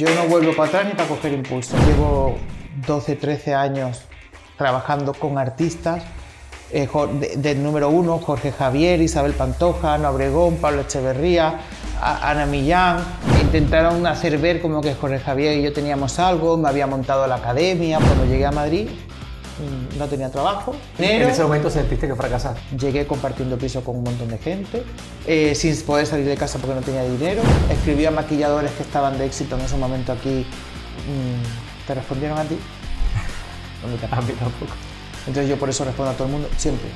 Yo no vuelvo para atrás ni para coger impulso. Llevo 12, 13 años trabajando con artistas. Eh, del número uno, Jorge Javier, Isabel Pantoja, Ana Obregón, Pablo Echeverría, Ana Millán. Intentaron hacer ver como que Jorge Javier y yo teníamos algo, me había montado la academia. Cuando llegué a Madrid no tenía trabajo. ¿En ese momento sentiste que fracasaste? Llegué compartiendo piso con un montón de gente, eh, sin poder salir de casa porque no tenía dinero. Escribí a maquilladores que estaban de éxito en ese momento aquí. Mm, ¿Te respondieron a ti? No me tampoco. Entonces yo por eso respondo a todo el mundo, siempre.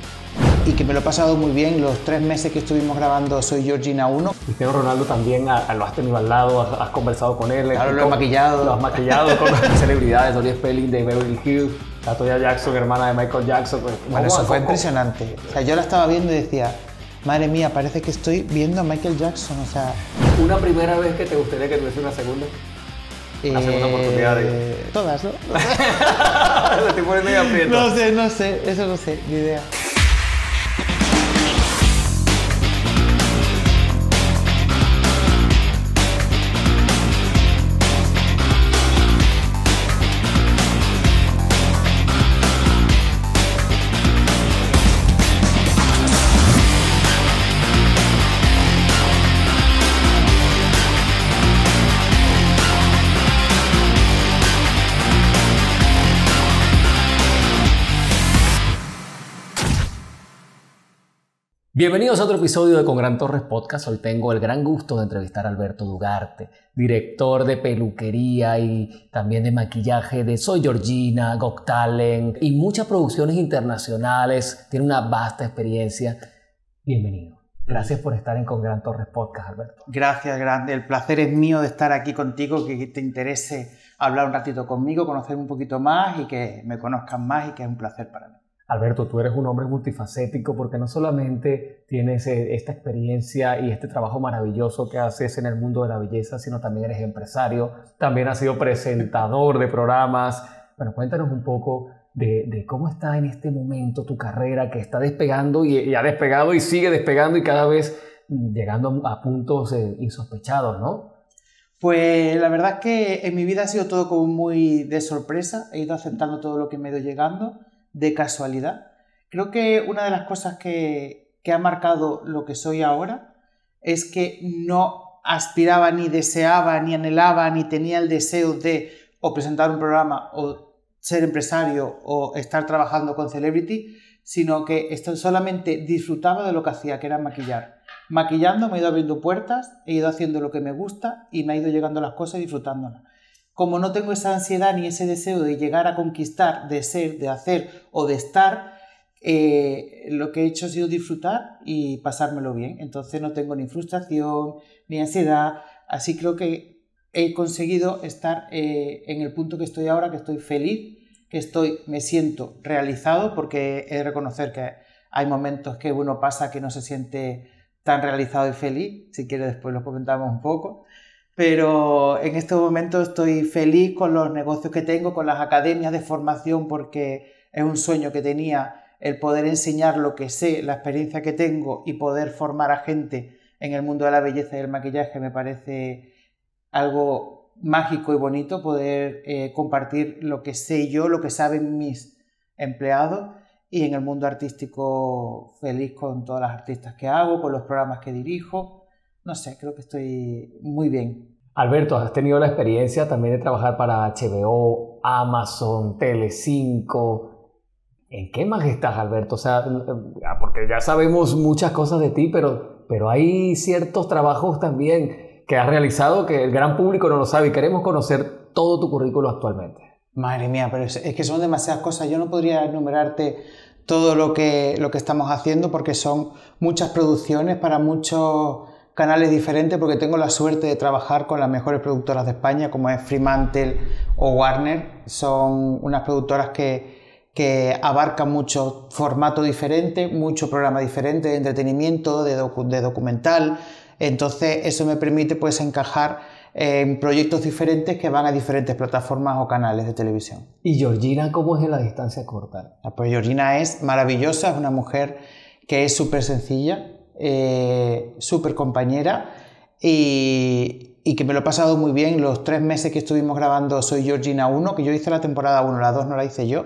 Y que me lo he pasado muy bien los tres meses que estuvimos grabando Soy Georgina 1. Cristiano Ronaldo también lo has tenido al lado, has, conversado con él. Claro, lo he maquillado. Lo has maquillado con celebridades, Doris Spelling de Beverly Hills, Toya Jackson, hermana de Michael Jackson. Pues, bueno, eso fue impresionante. O sea, yo la estaba viendo y decía, madre mía, parece que estoy viendo a Michael Jackson, o sea... ¿Una primera vez que te gustaría que tuviese una segunda? Una segunda oportunidad de... Todas, ¿no? No sé, no sé, eso no sé, ni idea. Bienvenidos a otro episodio de Con Gran Torres Podcast. Hoy tengo el gran gusto de entrevistar a Alberto Dugarte, director de peluquería y también de maquillaje de Soy Georgina, Got Talent y muchas producciones internacionales. Tiene una vasta experiencia. Bienvenido. Gracias por estar en Con Gran Torres Podcast, Alberto. Gracias, grande. El placer es mío de estar aquí contigo, que te interese hablar un ratito conmigo, conocerme un poquito más y que me conozcan más y que es un placer para mí. Alberto, tú eres un hombre multifacético porque no solamente tienes eh, esta experiencia y este trabajo maravilloso que haces en el mundo de la belleza, sino también eres empresario, también has sido presentador de programas. Bueno, cuéntanos un poco de, cómo está en este momento tu carrera que está despegando y, ha despegado y sigue despegando y cada vez llegando a puntos eh, insospechados, ¿no? Pues la verdad es que en mi vida ha sido todo como muy de sorpresa, he ido aceptando todo lo que me ha ido llegando de casualidad. Creo que una de las cosas que, que ha marcado lo que soy ahora es que no aspiraba ni deseaba ni anhelaba ni tenía el deseo de o presentar un programa o ser empresario o estar trabajando con celebrity, sino que solamente disfrutaba de lo que hacía, que era maquillar. Maquillando me he ido abriendo puertas, he ido haciendo lo que me gusta y me ha ido llegando las cosas y disfrutándolas como no tengo esa ansiedad ni ese deseo de llegar a conquistar, de ser, de hacer o de estar, eh, lo que he hecho ha sido disfrutar y pasármelo bien. Entonces no tengo ni frustración, ni ansiedad. Así creo que he conseguido estar eh, en el punto que estoy ahora, que estoy feliz, que estoy, me siento realizado, porque he de reconocer que hay momentos que uno pasa que no se siente tan realizado y feliz. Si quiere después lo comentamos un poco pero en este momento estoy feliz con los negocios que tengo, con las academias de formación, porque es un sueño que tenía el poder enseñar lo que sé, la experiencia que tengo y poder formar a gente en el mundo de la belleza y el maquillaje me parece algo mágico y bonito poder eh, compartir lo que sé yo, lo que saben mis empleados y en el mundo artístico feliz con todas las artistas que hago, con los programas que dirijo no sé, creo que estoy muy bien. Alberto, has tenido la experiencia también de trabajar para HBO, Amazon, Telecinco. ¿En qué más estás, Alberto? O sea, porque ya sabemos muchas cosas de ti, pero, pero hay ciertos trabajos también que has realizado que el gran público no lo sabe y queremos conocer todo tu currículo actualmente. Madre mía, pero es, que son demasiadas cosas. Yo no podría enumerarte todo lo que, lo que estamos haciendo porque son muchas producciones para muchos canales diferentes porque tengo la suerte de trabajar con las mejores productoras de España como es Fremantle o Warner. Son unas productoras que, que abarcan mucho formato diferente, mucho programa diferente de entretenimiento, de, de documental. Entonces eso me permite pues encajar en proyectos diferentes que van a diferentes plataformas o canales de televisión. ¿Y Georgina cómo es en la distancia corta? Ah, pues Georgina es maravillosa, es una mujer que es súper sencilla, eh, súper compañera y, y que me lo he pasado muy bien los tres meses que estuvimos grabando Soy Georgina 1, que yo hice la temporada 1, la 2 no la hice yo.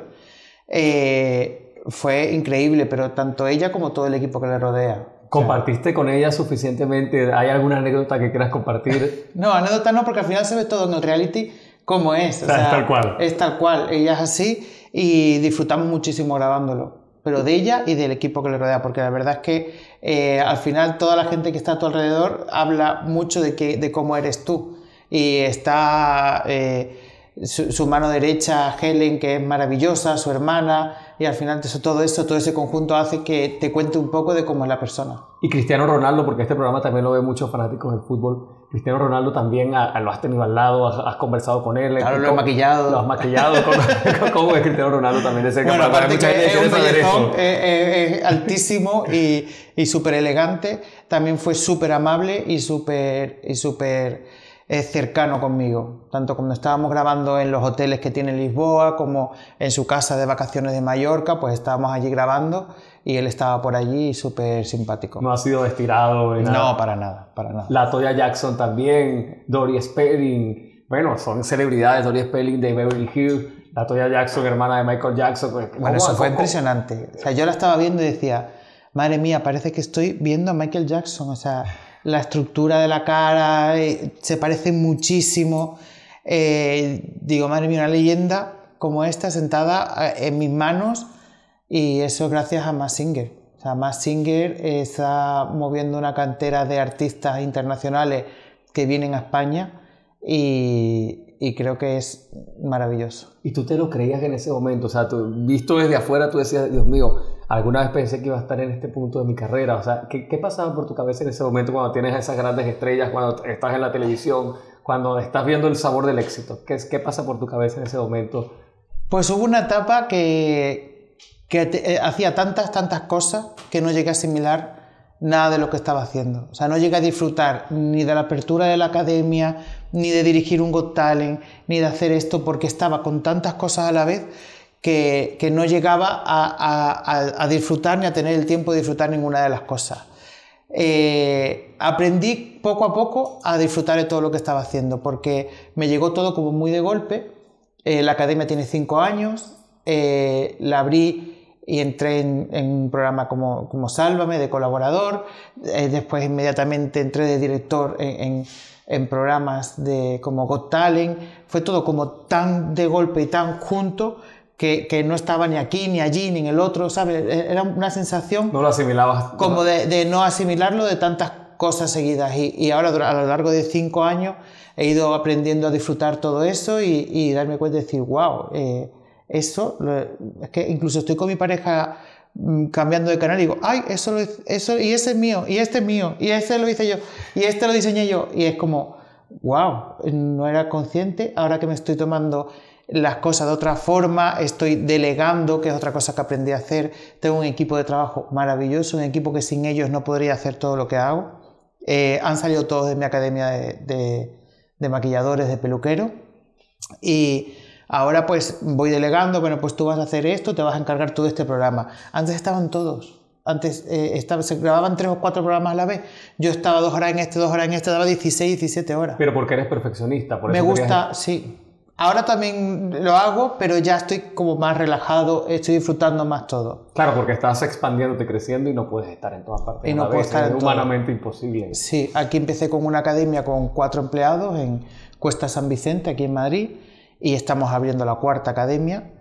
Eh, fue increíble, pero tanto ella como todo el equipo que le rodea. ¿Compartiste con ella suficientemente? ¿Hay alguna anécdota que quieras compartir? no, anécdota no, porque al final se ve todo en el reality como es. O sea, es tal cual. Es tal cual. Ella es así y disfrutamos muchísimo grabándolo. Pero de ella y del equipo que le rodea, porque la verdad es que eh, al final toda la gente que está a tu alrededor habla mucho de, que, de cómo eres tú. Y está eh, su, mano derecha, Helen, que es maravillosa, su hermana, y al final todo eso, todo ese conjunto hace que te cuente un poco de cómo es la persona. Y Cristiano Ronaldo, porque este programa también lo ve muchos fanáticos del fútbol, Cristiano Ronaldo también lo has tenido al lado, has, conversado con él. Claro, lo has maquillado. Lo has maquillado. ¿Cómo, es Cristiano Ronaldo también? De bueno, aparte que es un bellezón, es, altísimo y, y súper elegante. También fue súper amable y súper... Y súper es cercano conmigo, tanto cuando estábamos grabando en los hoteles que tiene Lisboa como en su casa de vacaciones de Mallorca, pues estábamos allí grabando y él estaba por allí súper simpático. No ha sido estirado ni nada. No, para nada, para nada. La Toya Jackson también, Dory Spelling, bueno, son celebridades, Dory Spelling de Beverly Hills, la Toya Jackson, hermana de Michael Jackson. Pues, bueno, eso fue impresionante. O sea, yo la estaba viendo y decía, madre mía, parece que estoy viendo a Michael Jackson, o sea la estructura de la cara eh, se parece muchísimo. Eh, digo, madre mía, una leyenda como esta sentada eh, en mis manos y eso gracias a Mass Singer. O sea, Mass Singer está moviendo una cantera de artistas internacionales que vienen a España y, y creo que es maravilloso. ¿Y tú te lo creías en ese momento? O sea, tú, visto desde afuera, tú decías, Dios mío, alguna vez pensé que iba a estar en este punto de mi carrera. O sea, ¿qué, qué pasaba por tu cabeza en ese momento cuando tienes esas grandes estrellas, cuando estás en la televisión, cuando estás viendo el sabor del éxito? ¿Qué, qué pasa por tu cabeza en ese momento? Pues hubo una etapa que, que eh, hacía tantas, tantas cosas que no llegué a asimilar nada de lo que estaba haciendo. O sea, no llegué a disfrutar ni de la apertura de la academia, ni de dirigir un Got Talent, ni de hacer esto, porque estaba con tantas cosas a la vez que, no llegaba a, disfrutar ni a tener el tiempo de disfrutar ninguna de las cosas. Eh, aprendí poco a poco a disfrutar de todo lo que estaba haciendo, porque me llegó todo como muy de golpe. Eh, la academia tiene cinco años, eh, la abrí y entré en, un programa como, como, Sálvame de colaborador, eh, después inmediatamente entré de director en, en, programas de, como Got Talent, fue todo como tan de golpe y tan junto que, que, no estaba ni aquí, ni allí, ni en el otro, ¿sabes? E, era una sensación... No lo asimilabas. Como de, de no asimilarlo de tantas cosas seguidas y, y, ahora a lo largo de cinco años he ido aprendiendo a disfrutar todo eso y, y darme cuenta de decir, wow, eh, eso, es que incluso estoy con mi pareja mm, cambiando de canal y digo, ay, eso, eso, y ese es mío, y este es mío, y este lo hice yo, y este lo diseñé yo, y es como, wow, no era consciente, ahora que me estoy tomando las cosas de otra forma, estoy delegando, que es otra cosa que aprendí a hacer, tengo un equipo de trabajo maravilloso, un equipo que sin ellos no podría hacer todo lo que hago, eh, han salido todos de mi academia de, de, de maquilladores, de peluquero, y Ahora pues voy delegando, bueno, pues tú vas a hacer esto, te vas a encargar tú de este programa. Antes estaban todos. Antes eh, se grababan tres o cuatro programas a la vez. Yo estaba dos horas en este, dos horas en este, daba 16, 17 horas. Pero porque eres perfeccionista, por Me gusta, sí. Ahora también lo hago, pero ya estoy como más relajado, estoy disfrutando más todo. Claro, porque estás expandiéndote, creciendo y no puedes estar en todas partes. Y no puedes estar es humanamente imposible. Sí, aquí empecé con una academia con cuatro empleados en Cuesta San Vicente, aquí en Madrid y estamos abriendo la cuarta academia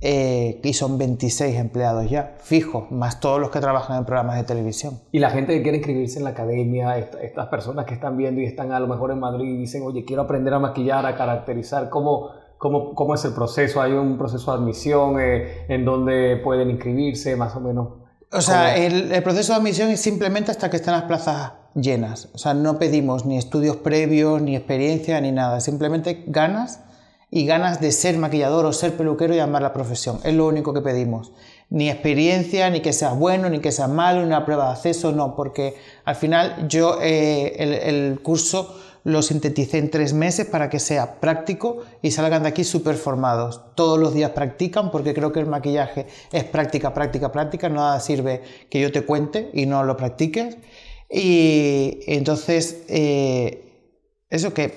eh, y son 26 empleados ya, fijos, más todos los que trabajan en programas de televisión. Y la gente que quiere inscribirse en la academia, estas personas que están viendo y están a lo mejor en Madrid y dicen, oye, quiero aprender a maquillar, a caracterizar, ¿cómo, cómo, cómo es el proceso? ¿Hay un proceso de admisión eh, en donde pueden inscribirse más o menos? O sea, el, el, proceso de admisión es simplemente hasta que estén las plazas llenas. O sea, no pedimos ni estudios previos, ni experiencia, ni nada. Simplemente ganas y ganas de ser maquillador o ser peluquero y amar la profesión. Es lo único que pedimos. Ni experiencia, ni que seas bueno, ni que seas malo, ni una prueba de acceso, no, porque al final yo eh, el, curso lo sinteticé en tres meses para que sea práctico y salgan de aquí súper formados. Todos los días practican porque creo que el maquillaje es práctica, práctica, práctica. Nada sirve que yo te cuente y no lo practiques. Y entonces... Eh, eso que,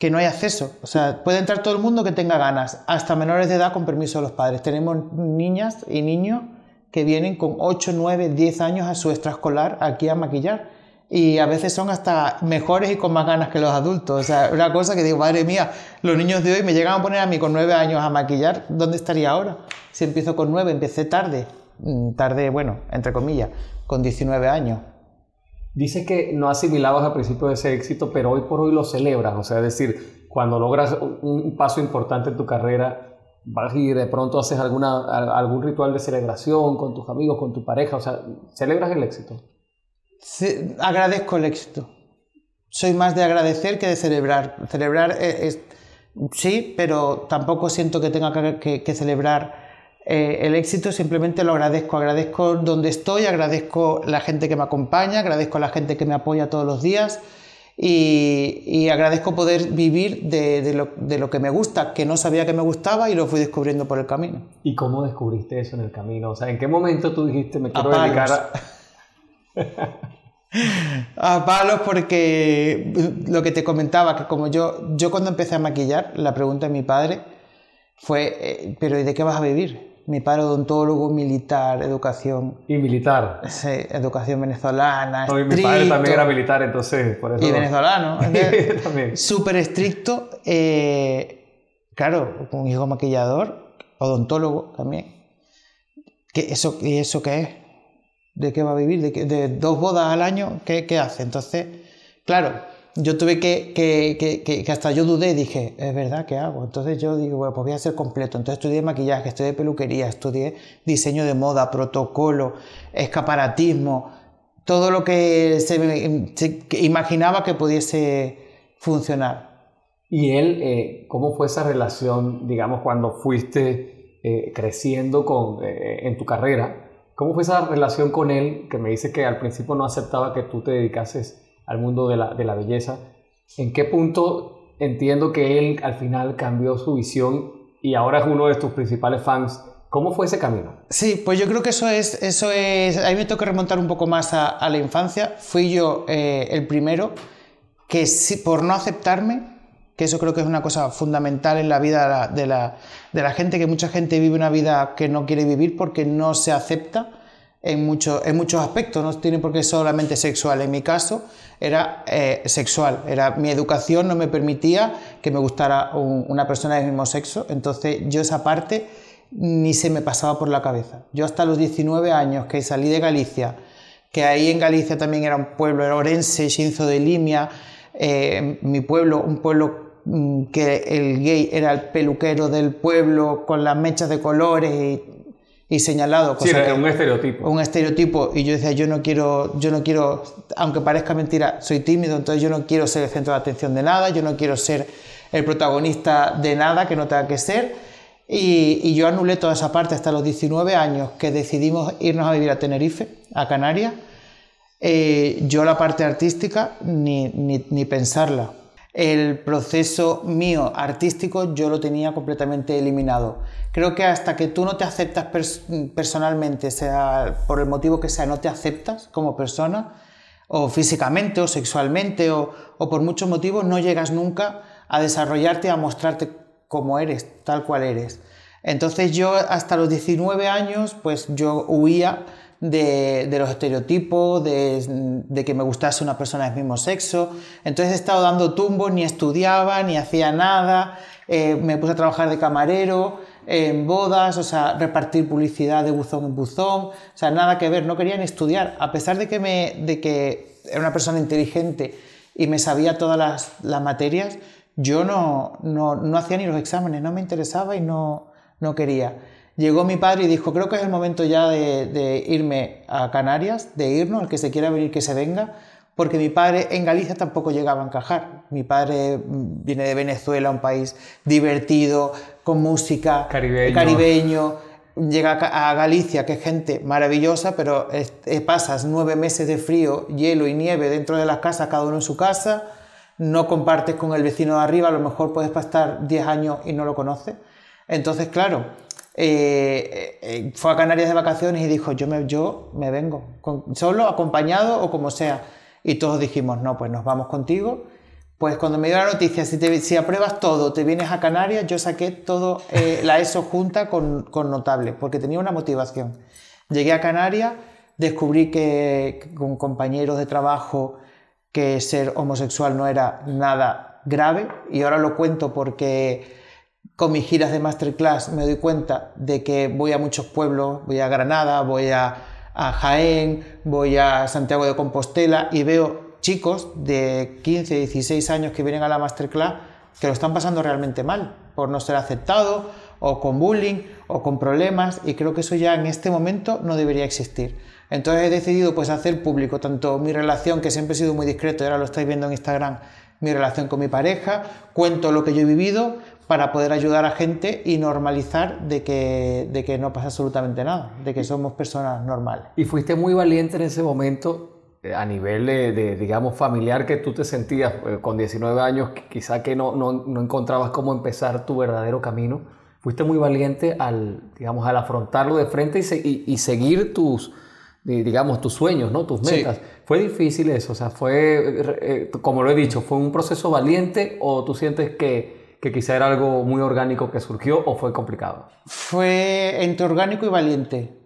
que no hay acceso. O sea, puede entrar todo el mundo que tenga ganas, hasta menores de edad con permiso de los padres. Tenemos niñas y niños que vienen con 8, 9, 10 años a su extraescolar aquí a maquillar. Y a veces son hasta mejores y con más ganas que los adultos. O sea, una cosa que digo, madre mía, los niños de hoy me llegan a poner a mí con 9 años a maquillar, ¿dónde estaría ahora? Si empiezo con 9, empecé tarde, mm, tarde, bueno, entre comillas, con 19 años. Dices que no asimilabas al principio de ese éxito, pero hoy por hoy lo celebras. O sea, es decir, cuando logras un paso importante en tu carrera, vas y de pronto haces alguna, algún ritual de celebración con tus amigos, con tu pareja, o sea, celebras el éxito. agradezco el éxito. Soy más de agradecer que de celebrar. Celebrar es, sí, pero tampoco siento que tenga que, celebrar eh, el éxito, simplemente lo agradezco. Agradezco donde estoy, agradezco la gente que me acompaña, agradezco a la gente que me apoya todos los días y, agradezco poder vivir de, lo, que me gusta, que no sabía que me gustaba y lo fui descubriendo por el camino. ¿Y cómo descubriste eso en el camino? O sea, ¿en qué momento tú dijiste me quiero dedicar a... a palos porque lo que te comentaba, que como yo, yo cuando empecé a maquillar, la pregunta de mi padre fue, eh, pero ¿y de qué vas a vivir? Mi padre odontólogo, militar, educación. ¿Y militar? Sí, educación venezolana. No, mi padre también era militar, entonces, por eso. Y venezolano. también. Súper estricto. Eh, claro, un hijo maquillador, odontólogo también. ¿Qué, eso, ¿Y eso qué es? ¿De qué va a vivir? ¿De, de dos bodas al año? ¿Qué, qué hace? Entonces, claro yo tuve que, que, que, que, hasta yo dudé, dije, es verdad, ¿qué hago? Entonces yo digo, bueno, pues voy a ser completo. Entonces estudié maquillaje, estudié peluquería, estudié diseño de moda, protocolo, escaparatismo, todo lo que se, imaginaba que pudiese funcionar. ¿Y él, eh, cómo fue esa relación, digamos, cuando fuiste eh, creciendo con, eh, en tu carrera? ¿Cómo fue esa relación con él que me dice que al principio no aceptaba que tú te dedicases al mundo de la, de la belleza. ¿En qué punto entiendo que él al final cambió su visión y ahora es uno de tus principales fans? ¿Cómo fue ese camino? Sí, pues yo creo que eso es, eso es, a mí me toca remontar un poco más a, la infancia. Fui yo eh, el primero que por no aceptarme, que eso creo que es una cosa fundamental en la vida de la, de la, gente, que mucha gente vive una vida que no quiere vivir porque no se acepta en, mucho, en muchos aspectos, no tiene por qué solamente sexual. En mi caso, era eh, sexual, era, mi educación no me permitía que me gustara una persona del mismo sexo, entonces yo esa parte ni se me pasaba por la cabeza. Yo hasta los 19 años que salí de Galicia, que ahí en Galicia también era un pueblo, era Orense, Xinzo de Limia, eh, mi pueblo, un pueblo mm, que el gay era el peluquero del pueblo con las mechas de colores y y señalado. Cosa sí, que, un estereotipo. Un estereotipo. Y yo decía, yo no quiero, yo no quiero, aunque parezca mentira, soy tímido, entonces yo no quiero ser el centro de atención de nada, yo no quiero ser el protagonista de nada que no tenga que ser. Y, y yo anulé toda esa parte hasta los 19 años que decidimos irnos a vivir a Tenerife, a Canarias. Eh, yo la parte artística ni, ni, ni pensarla el proceso mío artístico yo lo tenía completamente eliminado. Creo que hasta que tú no te aceptas personalmente, sea por el motivo que sea, no te aceptas como persona, o físicamente, o sexualmente, o, por muchos motivos, no llegas nunca a desarrollarte, a mostrarte como eres, tal cual eres. Entonces yo hasta los 19 años, pues yo huía de, los estereotipos, de, que me gustase una persona del mismo sexo. Entonces he estado dando tumbos, ni estudiaba, ni hacía nada, eh, me puse a trabajar de camarero, en bodas, o sea, repartir publicidad de buzón en buzón, o sea, nada que ver, no quería ni estudiar, a pesar de que, me, de que era una persona inteligente y me sabía todas las, materias, yo no, no, no, hacía ni los exámenes, no me interesaba y no, no quería llegó mi padre y dijo, creo que es el momento ya de, irme a Canarias, de irnos, el que se quiera venir que se venga, porque mi padre en Galicia tampoco llegaba a encajar. Mi padre mm, viene de Venezuela, un país divertido, con música, caribeño. llega a Galicia, que es gente maravillosa, pero pasas nueve meses de frío, hielo y nieve dentro de las casas, cada uno en su casa, no compartes con el vecino de arriba, a lo mejor puedes pasar 10 años y no lo conoces. Entonces, claro, eh, eh, fue a Canarias de vacaciones y dijo, yo me, yo me vengo, solo, acompañado o como sea. Y todos dijimos, no, pues nos vamos contigo, Pues cuando me dio la noticia, si, si apruebas todo, te vienes a Canarias, yo saqué todo eh, la ESO junta con, con notable, porque tenía una motivación. Llegué a Canarias, descubrí que con compañeros de trabajo que ser homosexual no era nada grave y ahora lo cuento porque con mis giras de masterclass me doy cuenta de que voy a muchos pueblos, voy a Granada, voy a, Jaén, voy a Santiago de Compostela y veo chicos de 15, 16 años que vienen a la masterclass que lo están pasando realmente mal por no ser aceptados o con bullying o con problemas y creo que eso ya en este momento no debería existir. Entonces he decidido pues hacer público tanto mi relación que siempre he sido muy discreto y ahora lo estáis viendo en Instagram, mi relación con mi pareja, cuento lo que yo he vivido para poder ayudar a gente y normalizar de que, de que no pasa absolutamente nada, de que somos personas normales. Y fuiste muy valiente en ese momento eh, a nivel de, digamos, familiar que tú te sentías eh, con 19 años, quizá que no, no, no, encontrabas cómo empezar tu verdadero camino, fuiste muy valiente al, digamos, al afrontarlo de frente y, y, seguir tus, digamos, tus sueños, ¿no? Tus metas. ¿Fue difícil eso? O sea, fue, eh, como lo he dicho, ¿fue un proceso valiente o tú sientes que, que quizá era algo muy orgánico que surgió o fue complicado? Fue entre orgánico y valiente.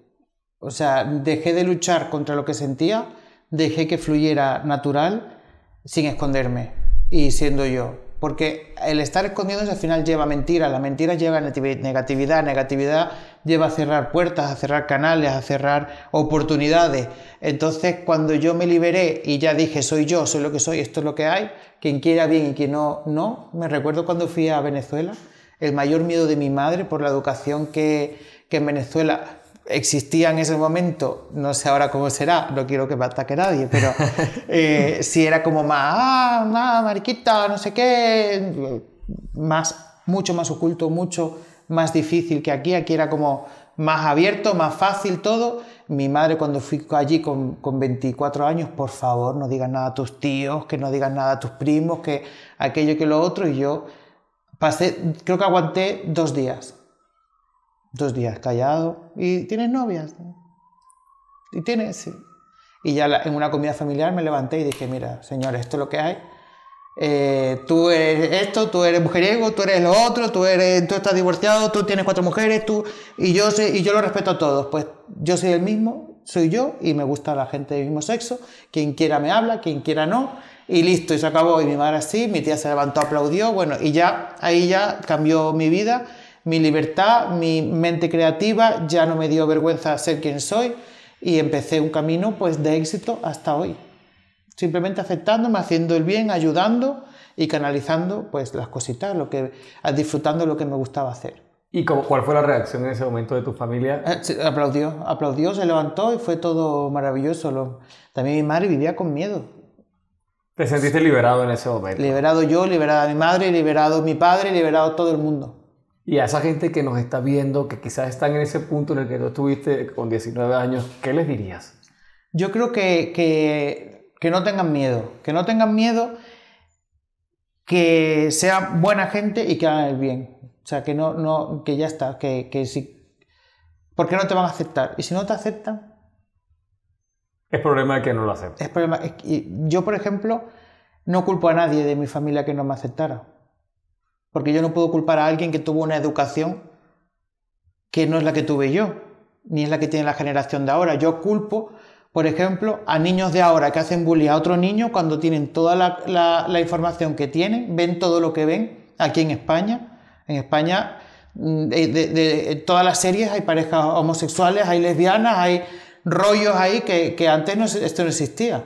O sea, dejé de luchar contra lo que sentía dejé que fluyera natural sin esconderme y siendo yo. Porque el estar escondiéndose al final lleva mentira, la mentira lleva negatividad, negatividad lleva a cerrar puertas, a cerrar canales, a cerrar oportunidades. Entonces, cuando yo me liberé y ya dije, soy yo, soy lo que soy, esto es lo que hay, quien quiera bien y quien no, no. Me recuerdo cuando fui a Venezuela, el mayor miedo de mi madre por la educación que, que en Venezuela existía en ese momento, no sé ahora cómo será, no quiero que me ataque nadie, pero eh, si era como más, ah, mariquita, no sé qué, más, mucho más oculto, mucho más difícil que aquí, aquí era como más abierto, más fácil todo. Mi madre cuando fui allí con, con 24 años, por favor, no digas nada a tus tíos, que no digas nada a tus primos, que aquello que lo otro, y yo pasé, creo que aguanté dos días Dos días callado. ¿Y tienes novias? ¿Y tienes? Sí. Y ya en una comida familiar me levanté y dije, mira, señor, esto es lo que hay. Eh, tú eres esto, tú eres mujeriego, tú eres lo otro, tú, eres, tú estás divorciado, tú tienes cuatro mujeres, tú... Y yo, sé, y yo lo respeto a todos. Pues yo soy el mismo, soy yo y me gusta la gente del mismo sexo. Quien quiera me habla, quien quiera no. Y listo, y se acabó. Y mi madre así, mi tía se levantó, aplaudió. Bueno, y ya ahí ya cambió mi vida mi libertad, mi mente creativa, ya no me dio vergüenza ser quien soy y empecé un camino pues de éxito hasta hoy. Simplemente aceptándome, haciendo el bien, ayudando y canalizando pues las cositas, lo que, disfrutando lo que me gustaba hacer. ¿Y cuál fue la reacción en ese momento de tu familia? Eh, aplaudió, aplaudió, se levantó y fue todo maravilloso. también mi madre vivía con miedo. ¿Te sentiste liberado en ese momento? Liberado yo, liberada mi madre, liberado mi padre, liberado todo el mundo. Y a esa gente que nos está viendo, que quizás están en ese punto en el que tú estuviste con 19 años, ¿qué les dirías? Yo creo que, que, no tengan miedo, que no tengan miedo, que sean buena gente y que hagan el bien. O sea, que, no, no, que ya está, que, que si... ¿Por qué no te van a aceptar? Y si no te aceptan... Es problema de que no lo acepten. Es problema, yo, por ejemplo, no culpo a nadie de mi familia que no me aceptara porque yo no puedo culpar a alguien que tuvo una educación que no es la que tuve yo, ni es la que tiene la generación de ahora. Yo culpo, por ejemplo, a niños de ahora que hacen bullying a otro niño cuando tienen toda la, información que tienen, ven todo lo que ven aquí en España. En España, mm, de, todas las series hay parejas homosexuales, hay lesbianas, hay rollos ahí que, antes no, esto no existía.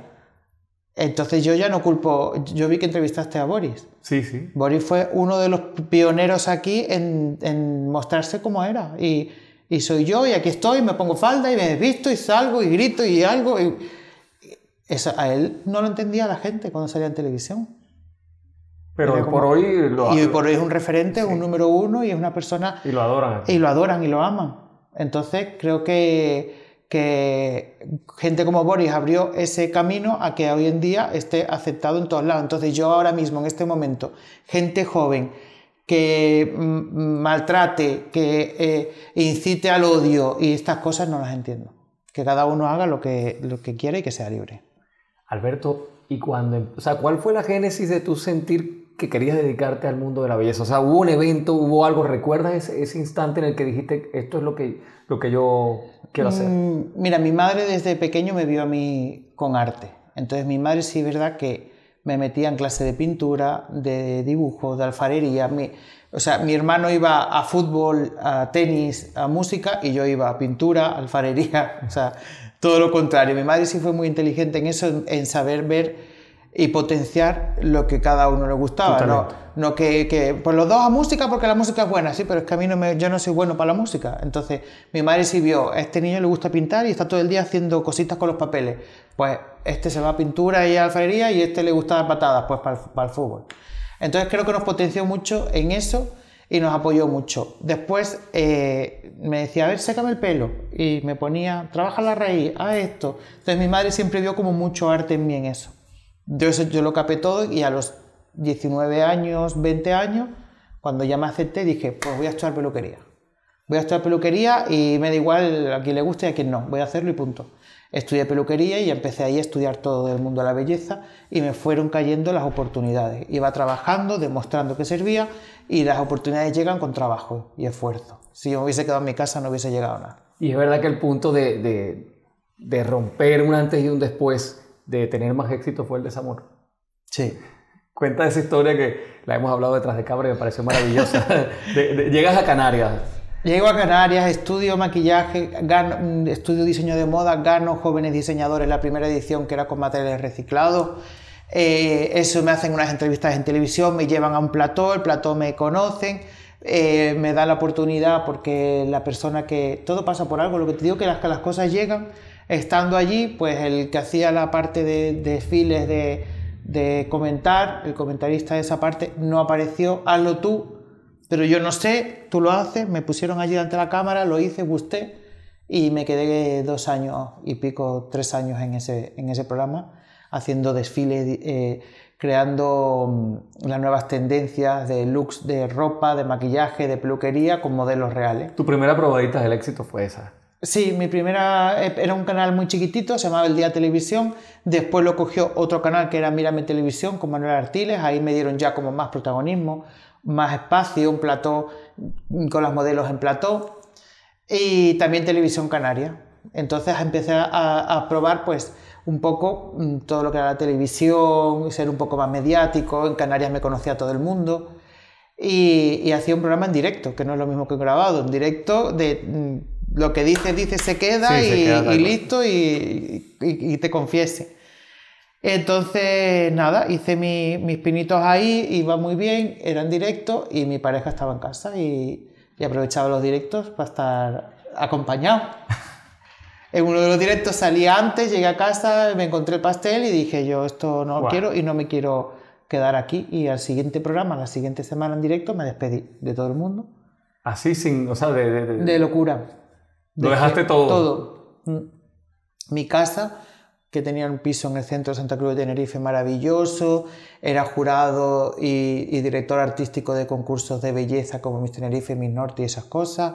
Entonces yo ya no culpo, yo vi que entrevistaste a Boris. Sí, sí. Boris fue uno de los pioneros aquí en, mostrarse cómo era. Y, soy yo y aquí estoy, me pongo falda y me visto y salgo y grito y algo. Y, eso, a él no lo entendía la gente cuando salía en televisión. Pero hoy por hoy lo Y hoy por hoy es un referente, un número uno y es una persona... Y lo adoran. Y lo adoran y lo aman. Entonces creo que que gente como Boris abrió ese camino a que hoy en día esté aceptado en todos lados. Entonces yo ahora mismo, en este momento, gente joven que maltrate, que eh, incite al odio y estas cosas no las entiendo. Que cada uno haga lo que, lo que quiere y que sea libre. Alberto, y cuando, o sea, ¿cuál fue la génesis de tu sentir que querías dedicarte al mundo de la belleza? O sea, ¿hubo un evento, hubo algo? ¿Recuerdas ese, ese instante en el que dijiste, esto es lo que, lo que yo quiero hacer? Mm, mira, mi madre desde pequeño me vio a mí con arte. Entonces mi madre sí verdad que me metía en clase de pintura, de dibujo, de alfarería. Mi, o sea, mi hermano iba a fútbol, a tenis, a música y yo iba a pintura, alfarería, o sea, todo lo contrario. Mi madre sí fue muy inteligente en eso, en saber ver y potenciar lo que cada uno le gustaba. No, no que, que, pues los dos a música porque la música es buena, sí, pero es que a mí no me, yo no soy bueno para la música. Entonces, mi madre sí vio, a este niño le gusta pintar y está todo el día haciendo cositas con los papeles. Pues este se va a pintura y a alfarería y este le gusta dar patadas, pues para el, fútbol. Entonces creo que nos potenció mucho en eso y nos apoyó mucho. Después eh, me decía, a ver, sécame el pelo. Y me ponía, trabaja la raíz, a esto. Entonces mi madre siempre vio como mucho arte en mí en eso. Yo, yo lo capé todo y a los 19 años, 20 años, cuando ya me acepté, dije, pues voy a estudiar peluquería. Voy a estudiar peluquería y me da igual a quien le guste y a quien no. Voy a hacerlo y punto. Estudié peluquería y empecé ahí a estudiar todo el mundo de la belleza y me fueron cayendo las oportunidades. Iba trabajando, demostrando que servía y las oportunidades llegan con trabajo y esfuerzo. Si yo me hubiese quedado en mi casa no hubiese llegado nada. Y es verdad que el punto de, de, de romper un antes y un después, de tener más éxito, fue el desamor. Sí. Cuenta esa historia que la hemos hablado detrás de cabra y me pareció maravillosa. llegas a Canarias, Llego a Canarias, estudio maquillaje, gano, estudio diseño de moda, gano jóvenes diseñadores la primera edición que era con materiales reciclados. Eh, eso me hacen unas entrevistas en televisión, me llevan a un plató, el plató me conocen, eh, me da la oportunidad porque la persona que todo pasa por algo, lo que te digo que las, que las cosas llegan, estando allí, pues el que hacía la parte de, desfiles de, de comentar, el comentarista de esa parte, no apareció, hazlo tú, pero yo no sé, tú lo haces, me pusieron allí ante la cámara, lo hice, gusté y me quedé dos años y pico, tres años en ese, en ese programa, haciendo desfiles, eh, creando mm, las nuevas tendencias de looks de ropa, de maquillaje, de peluquería con modelos reales. Tu primera probadita del éxito fue esa. Sí, mi primera eh, era un canal muy chiquitito, se llamaba El Día Televisión. Después lo cogió otro canal que era Mírame Televisión con Manuel Artiles. Ahí me dieron ya como más protagonismo más espacio, un plató con los modelos en plató y también televisión canaria. Entonces empecé a, probar pues un poco mm, todo lo que era la televisión, ser un poco más mediático, en Canarias me conocía todo el mundo y, hacía un programa en directo, que no es lo mismo que grabado, en directo de mm, lo que dice, dice, se queda, y, listo y, y te confiese. Entonces, nada, hice mis pinitos ahí, iba muy bien, era en directo y mi pareja estaba en casa y, aprovechaba los directos para estar acompañado. en uno de los directos salí antes, llegué a casa, me encontré el pastel y dije yo esto no lo quiero y no me quiero quedar aquí. Y al siguiente programa, la siguiente semana en directo, me despedí de todo el mundo. Así, sin, o sea, de... De, locura. ¿Lo dejaste todo? Todo. Mm. Mi casa que tenía un piso en el centro de Santa Cruz de Tenerife maravilloso, era jurado y, director artístico de concursos de belleza como Miss Tenerife, Miss Norte y esas cosas.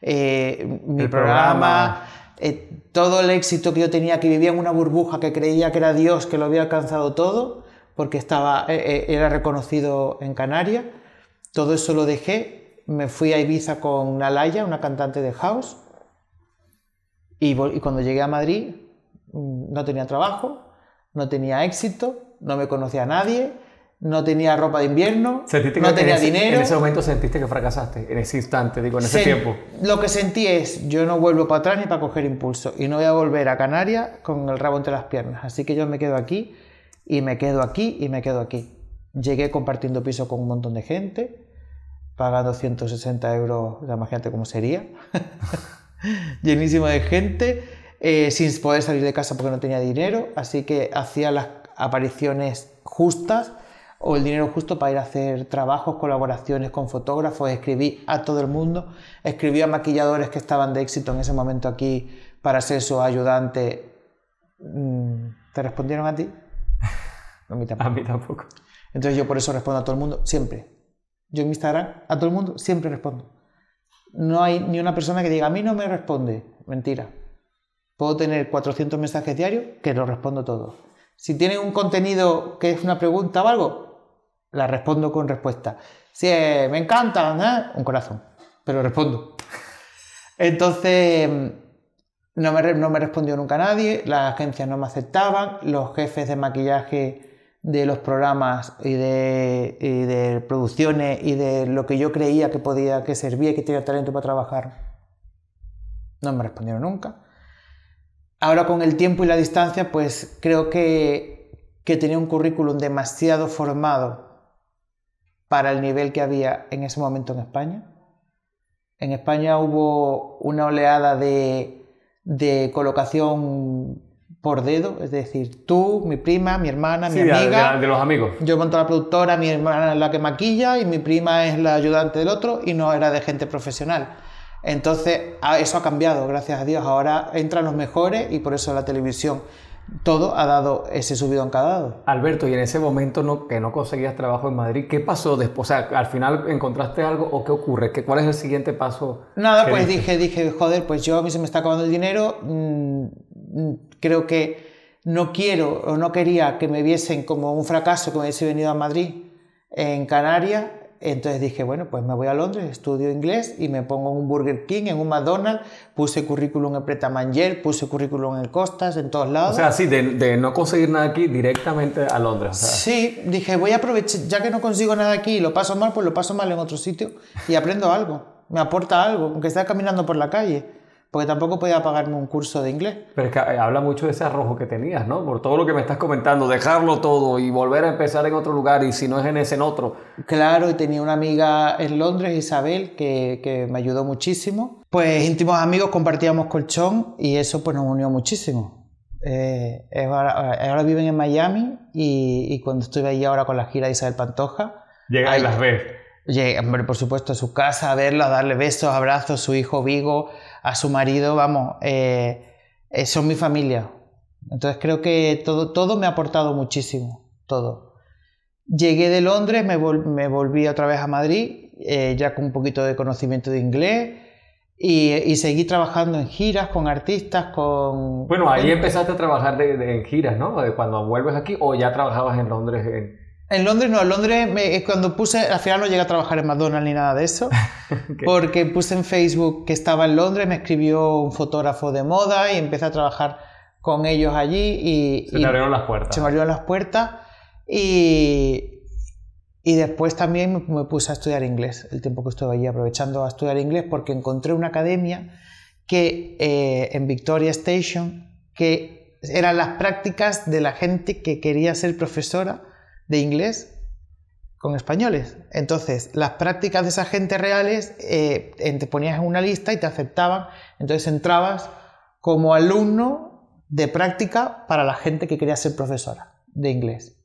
Eh, mi programa, eh, todo el éxito que yo tenía, que vivía en una burbuja, que creía que era Dios, que lo había alcanzado todo, porque estaba, eh, era reconocido en Canarias. Todo eso lo dejé, me fui a Ibiza con Nalaya, una cantante de house, y, y cuando llegué a Madrid Mm, no tenía trabajo, no tenía éxito, no me conocía a nadie, no tenía ropa de invierno, no tenía dinero. En ese momento sentiste que fracasaste, en ese instante, digo, en ese tiempo. Lo que sentí es, yo no vuelvo para atrás ni para coger impulso y no voy a volver a Canarias con el rabo entre las piernas. Así que yo me quedo aquí y me quedo aquí y me quedo aquí. Llegué compartiendo piso con un montón de gente, pagando 160 euros, imagínate cómo sería, llenísimo de gente eh, sin poder salir de casa porque no tenía dinero, así que hacía las apariciones justas o el dinero justo para ir a hacer trabajos, colaboraciones con fotógrafos, escribí a todo el mundo, escribí a maquilladores que estaban de éxito en ese momento aquí para ser su ayudante. Mm, ¿Te respondieron a ti? a mí tampoco. A mí tampoco. Entonces yo por eso respondo a todo el mundo, siempre. Yo en Instagram, a todo el mundo, siempre respondo. No hay ni una persona que diga, a mí no me responde. Mentira. Puedo tener 400 mensajes diarios que los respondo todos. Si tienen un contenido que es una pregunta o algo, la respondo con respuesta. Si me encanta, un corazón, pero respondo. Entonces, no me, no me respondió nunca nadie, las agencias no me aceptaban, los jefes de maquillaje de los programas y de, y de, producciones y de lo que yo creía que podía, que servía y que tenía talento para trabajar, no me respondieron nunca. Ahora con el tiempo y la distancia, pues creo que, que tenía un currículum demasiado formado para el nivel que había en ese momento en España. En España hubo una oleada de, de colocación por dedo, es decir, tú, mi prima, mi hermana, mi amiga. De, de, los amigos. Yo monto la productora, mi hermana es la que maquilla y mi prima es la ayudante del otro y no era de gente profesional. Entonces, eso ha cambiado, gracias a Dios. Ahora entran los mejores y por eso la televisión, todo ha dado ese subido en cada dado. Alberto, y en ese momento no, que no conseguías trabajo en Madrid, ¿qué pasó después? O sea, ¿al final encontraste algo o qué ocurre? ¿Qué, ¿Cuál es el siguiente paso? Nada, pues dije, dije, joder, pues yo a mí se me está acabando el dinero, mm, creo que no quiero o no quería que me viesen como un fracaso que me hubiese venido a Madrid en Canarias entonces dije, bueno, pues me voy a Londres, estudio inglés y me pongo en un Burger King, en un McDonald's, puse currículum en Preta Manger, puse currículum en Costas, en todos lados. O sea, sí, de, no conseguir nada aquí, directamente a Londres. Sí, dije, voy a aprovechar, ya que no consigo nada aquí y lo paso mal, pues lo paso mal en otro sitio y aprendo algo, me aporta algo, aunque esté caminando por la calle porque tampoco podía pagarme un curso de inglés. Pero es que eh, habla mucho de ese arrojo que tenías, ¿no? Por todo lo que me estás comentando, dejarlo todo y volver a empezar en otro lugar y si no es en ese, en otro. Claro, y tenía una amiga en Londres, Isabel, que, que me ayudó muchísimo. Pues íntimos amigos, compartíamos colchón y eso pues nos unió muchísimo. Eh, ahora, viven en Miami y, y, cuando estuve ahí ahora con la gira de Isabel Pantoja... Llega y las ves. Llegué, hombre, por supuesto, a su casa, a verla, a darle besos, abrazos, su hijo Vigo, a su marido, vamos, eh, eh, son mi familia. Entonces creo que todo, todo me ha aportado muchísimo, todo. Llegué de Londres, me, me volví otra vez a Madrid, eh, ya con un poquito de conocimiento de inglés, y, y, seguí trabajando en giras con artistas, con... Bueno, ahí empezaste a trabajar de, en giras, ¿no? De cuando vuelves aquí, o ya trabajabas en Londres en... En Londres no, en Londres me, cuando puse, al final no llegué a trabajar en McDonald's ni nada de eso, porque puse en Facebook que estaba en Londres, me escribió un fotógrafo de moda y empecé a trabajar con ellos allí y... Se me abrieron las puertas. Se me abrieron las puertas y, y después también me, puse a estudiar inglés, el tiempo que estuve allí aprovechando a estudiar inglés porque encontré una academia que eh, en Victoria Station que eran las prácticas de la gente que quería ser profesora de inglés con españoles. Entonces, las prácticas de esa gente reales eh, te ponías en una lista y te aceptaban. Entonces entrabas como alumno de práctica para la gente que quería ser profesora de inglés.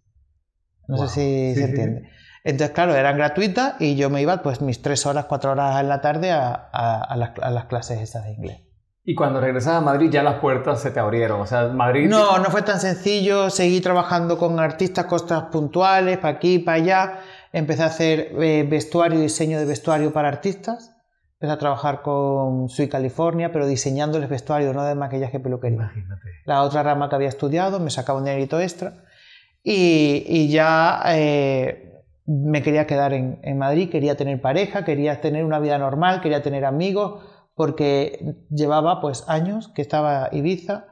No sé si se entiende. Entonces, claro, eran gratuitas y yo me iba pues mis tres horas, cuatro horas en la tarde a, a, las, a las clases esas de inglés. Y cuando regresas a Madrid ya las puertas se te abrieron. O sea, Madrid. No, no fue tan sencillo. Seguí trabajando con artistas, costas puntuales, para aquí, para allá. Empecé a hacer eh, vestuario, diseño de vestuario para artistas. Empecé a trabajar con Sui California, pero diseñándoles vestuario, no de maquillaje peluquería. Imagínate. La otra rama que había estudiado, me sacaba un dinerito extra. Y, y ya eh, me quería quedar en, en Madrid, quería tener pareja, quería tener una vida normal, quería tener amigos porque llevaba pues años que estaba Ibiza,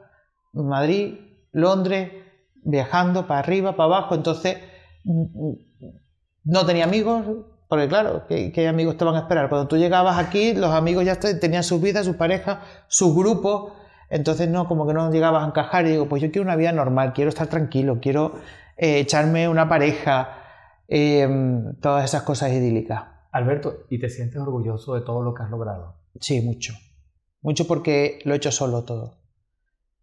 Madrid, Londres, viajando para arriba, para abajo, entonces mm, no tenía amigos, porque claro, ¿qué, amigos te van a esperar? Cuando tú llegabas aquí, los amigos ya tenían sus vidas, sus parejas, sus grupos, entonces no, como que no llegabas a encajar y digo, pues yo quiero una vida normal, quiero estar tranquilo, quiero eh, echarme una pareja, em, todas esas cosas idílicas. Alberto, ¿y te sientes orgulloso de todo lo que has logrado? Sí, mucho. Mucho porque lo he hecho solo todo.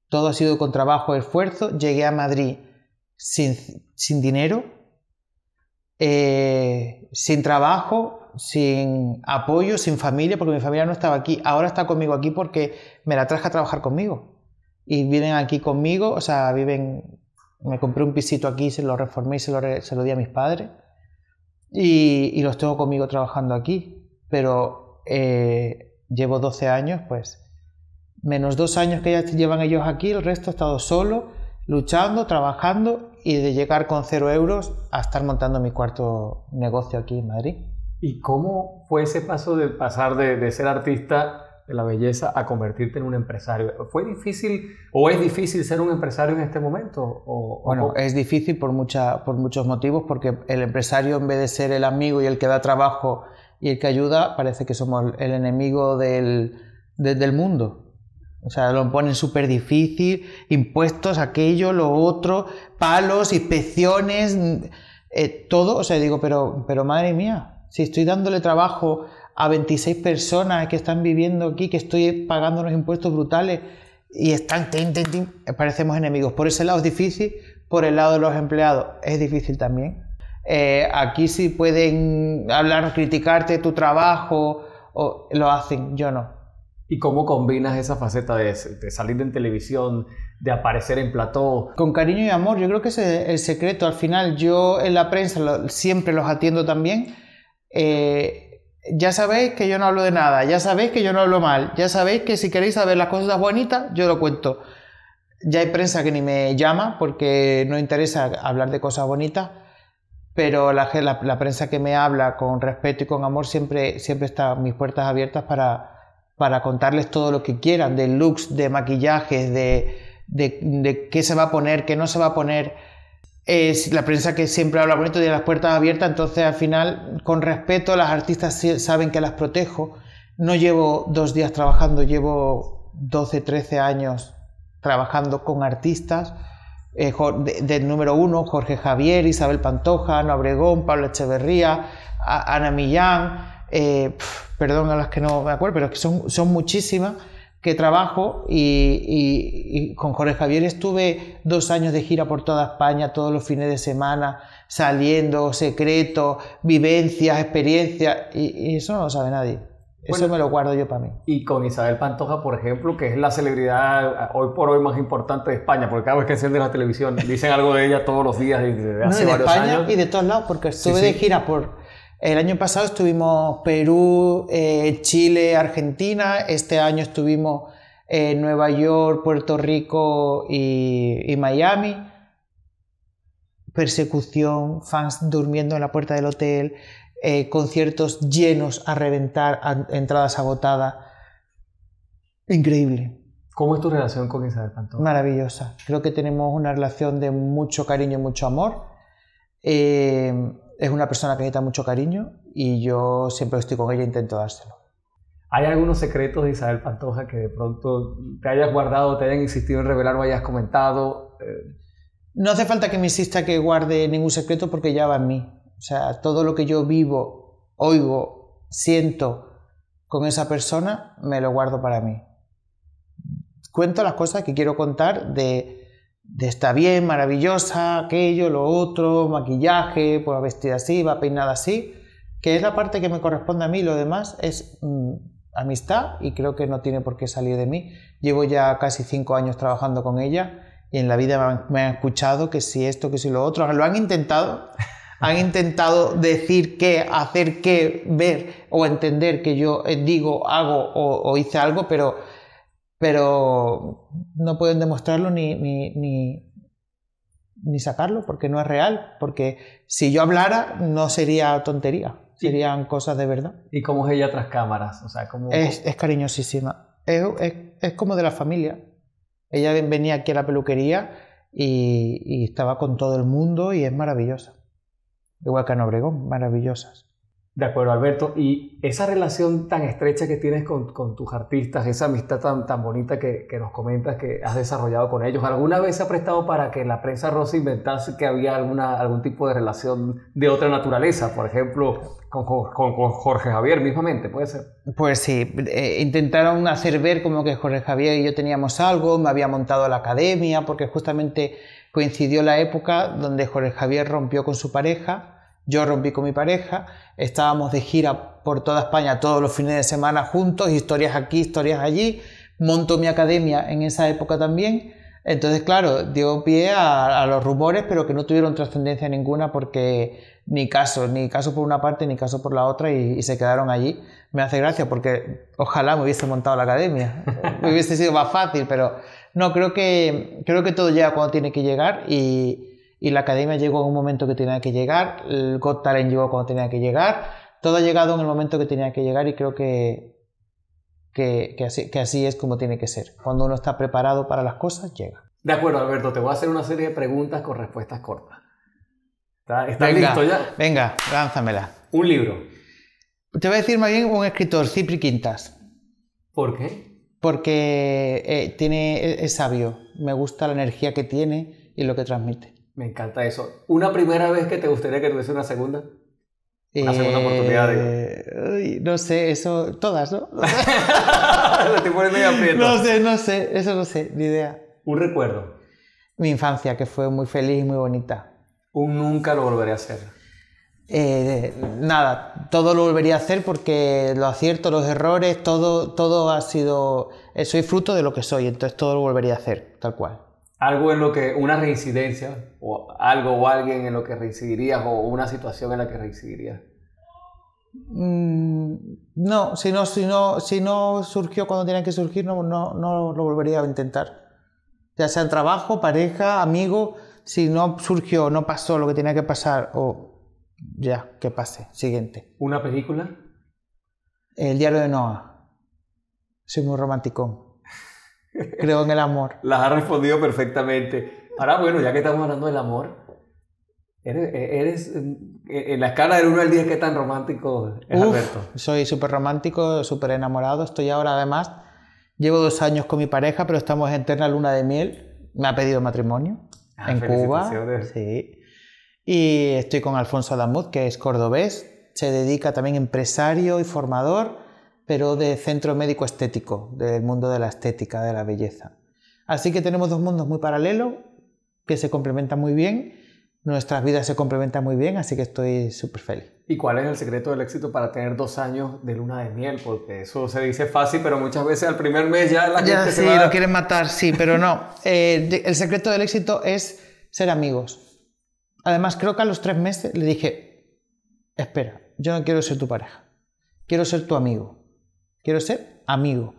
Todo ha sido con trabajo, esfuerzo. Llegué a Madrid sin, sin dinero, eh, sin trabajo, sin apoyo, sin familia, porque mi familia no estaba aquí. Ahora está conmigo aquí porque me la traje a trabajar conmigo. Y viven aquí conmigo, o sea, viven... Me compré un pisito aquí, se lo reformé y se lo, se lo di a mis padres. Y, y, los tengo conmigo trabajando aquí. Pero eh, llevo 12 años, pues menos dos años que ya llevan ellos aquí, el resto he estado solo, luchando, trabajando y de llegar con cero euros a estar montando mi cuarto negocio aquí en Madrid. ¿Y cómo fue ese paso de pasar de, ser artista de la belleza a convertirte en un empresario? ¿Fue difícil o es difícil ser un empresario en este momento? O, bueno, es difícil por, mucha, por muchos motivos, porque el empresario en vez de ser el amigo y el que da trabajo y el que ayuda, parece que somos el enemigo del, del mundo. O sea, lo ponen súper difícil, impuestos, aquello, lo otro, palos, inspecciones, eh, todo. O sea, digo, pero, pero madre mía, si estoy dándole trabajo a 26 personas que están viviendo aquí, que estoy pagando unos impuestos brutales y están, parecemos enemigos. Por ese lado es difícil, por el lado de los empleados es difícil también. Eh, aquí sí pueden hablar, criticarte tu trabajo, o lo hacen, yo no. ¿Y cómo combinas esa faceta de, salir en televisión, de aparecer en plató? Con cariño y amor, yo creo que ese es el secreto. Al final, yo en la prensa siempre los atiendo también. Eh, ya sabéis que yo no hablo de nada, ya sabéis que yo no hablo mal, ya sabéis que si queréis saber las cosas bonitas, yo lo cuento. Ya hay prensa que ni me llama porque no interesa hablar de cosas bonitas, pero la, la, prensa que me habla con respeto y con amor siempre, siempre está mis puertas abiertas para, para contarles todo lo que quieran, de looks, de maquillajes, de, de, qué se va a poner, qué no se va a poner. Es la prensa que siempre habla bonito de las puertas abiertas, entonces al final, con respeto, las artistas saben que las protejo. No llevo dos días trabajando, llevo 12, 13 años trabajando con artistas. Eh, del número uno, Jorge Javier, Isabel Pantoja, Ana Obregón, Pablo Echeverría, Ana Millán, eh, perdón a las que no me acuerdo, pero que son, son muchísimas que trabajo y, con Jorge Javier estuve dos años de gira por toda España, todos los fines de semana, saliendo, secretos, vivencias, experiencias, y, eso no lo sabe nadie. Eso me lo guardo yo para mí. Y con Isabel Pantoja, por ejemplo, que es la celebridad hoy por hoy más importante de España, porque cada vez que enciende la televisión dicen algo de ella todos los días desde hace de España y de todos lados, porque estuve de gira por el año pasado estuvimos Perú, eh, Chile, Argentina. Este año estuvimos en Nueva York, Puerto Rico y, Miami. Persecución, fans durmiendo en la puerta del hotel, eh, conciertos llenos a reventar, entradas agotadas. Increíble. ¿Cómo es tu relación con Isabel Pantón? Maravillosa. Creo que tenemos una relación de mucho cariño y mucho amor. Eh, es una persona que necesita mucho cariño y yo siempre estoy con ella e intento dárselo. ¿Hay algunos secretos de Isabel Pantoja que de pronto te hayas guardado, te hayan insistido en revelar o hayas comentado? Eh, no hace falta que me insista que guarde ningún secreto porque ya va en mí. O sea, todo lo que yo vivo, oigo, siento con esa persona, me lo guardo para mí. Cuento las cosas que quiero contar de, de está bien, maravillosa, aquello, lo otro, maquillaje, pues vestida así, va peinada así, que es la parte que me corresponde a mí, lo demás es mm, amistad y creo que no tiene por qué salir de mí. Llevo ya casi cinco años trabajando con ella y en la vida me han, escuchado que si esto, que si lo otro, lo han intentado, han intentado decir qué, hacer qué, ver o entender que yo eh, digo, hago o hice algo, pero pero no pueden demostrarlo ni, ni, ni, sacarlo porque no es real, porque si yo hablara no sería tontería, serían cosas de verdad. ¿Y cómo es ella tras cámaras? O sea, es, es, cariñosísima, es, es, como de la familia. Ella venía aquí a la peluquería y, y estaba con todo el mundo y es maravillosa. Igual que en Obregón, maravillosas. De acuerdo, Alberto. Y esa relación tan estrecha que tienes con, tus artistas, esa amistad tan, tan bonita que, nos comentas que has desarrollado con ellos, ¿alguna vez se ha prestado para que la prensa rosa inventase que había alguna, algún tipo de relación de otra naturaleza? Por ejemplo, con, Jorge Javier mismamente, ¿puede ser? Pues sí, eh, intentaron hacer ver como que Jorge Javier y yo teníamos algo, me había montado la academia, porque justamente coincidió la época donde Jorge Javier rompió con su pareja yo rompí con mi pareja, estábamos de gira por toda España todos los fines de semana juntos, historias aquí, historias allí, monto mi academia en esa época también. Entonces, claro, dio pie a, los rumores, pero que no tuvieron trascendencia ninguna porque ni caso, ni caso por una parte ni caso por la otra y, se quedaron allí. Me hace gracia porque ojalá me hubiese montado la academia, me hubiese sido más fácil, pero No, creo que, creo que todo llega cuando tiene que llegar y, y la academia llegó en un momento que tenía que llegar, el Got Talent llegó cuando tenía que llegar, todo ha llegado en el momento que tenía que llegar y creo que, que, que, así, que así es como tiene que ser. Cuando uno está preparado para las cosas, llega. De acuerdo, Alberto, te voy a hacer una serie de preguntas con respuestas cortas. ¿Estás está listo ya? Venga, lánzamela. Un libro. Te voy a decir más bien un escritor, Cipri Quintas. ¿Por qué? Porque eh, tiene, es sabio, me gusta la energía que tiene y lo que transmite. Me encanta eso. ¿Una primera vez que te gustaría que tuviese una segunda? Una Eh, segunda oportunidad. digo. uy, no sé, eso, todas, ¿no? Lo estoy poniendo ahí aprieto. no sé, no sé, eso no sé, ni idea. Un recuerdo. Mi infancia, que fue muy feliz y muy bonita. Un nunca lo volveré a hacer. Eh, nada, todo lo volvería a hacer porque los aciertos, los errores, todo, todo ha sido. eh, soy fruto de lo que soy, entonces todo lo volvería a hacer, tal cual. Algo en lo que, una reincidencia, o algo o alguien en lo que reincidirías, o una situación en la que reincidirías. Mm, no, si no, si no, si no surgió cuando tenía que surgir, no, no, no lo volvería a intentar. Ya sea en trabajo, pareja, amigo, si no surgió, no pasó lo que tenía que pasar, o ya, que pase. Siguiente. ¿Una película? El diario de Noah. Soy muy romántico. Creo en el amor. Las has respondido perfectamente. Ahora, bueno, ya que estamos hablando del amor, eres, eres en la escala del 1 al 10, ¿qué tan romántico es Uf, Alberto? soy súper romántico, súper enamorado. Estoy ahora además, llevo dos años con mi pareja, pero estamos en eterna luna de miel. Me ha pedido matrimonio Ah, en Cuba. Sí. Y estoy con Alfonso Adamuz, que es cordobés. Se dedica también empresario y formador, pero de centro médico estético, del mundo de la estética, de la belleza. Así que tenemos dos mundos muy paralelos que se complementan muy bien. Nuestras vidas se complementan muy bien, así que estoy súper feliz. ¿Y cuál es el secreto del éxito para tener dos años de luna de miel? Porque eso se dice fácil, pero muchas veces al primer mes ya la Ya, gente sí, se va... lo quieren matar, sí, pero no. Eh, el secreto del éxito es ser amigos. Además, creo que a los tres meses le dije, espera, yo no quiero ser tu pareja, quiero ser tu amigo. Quiero ser amigo.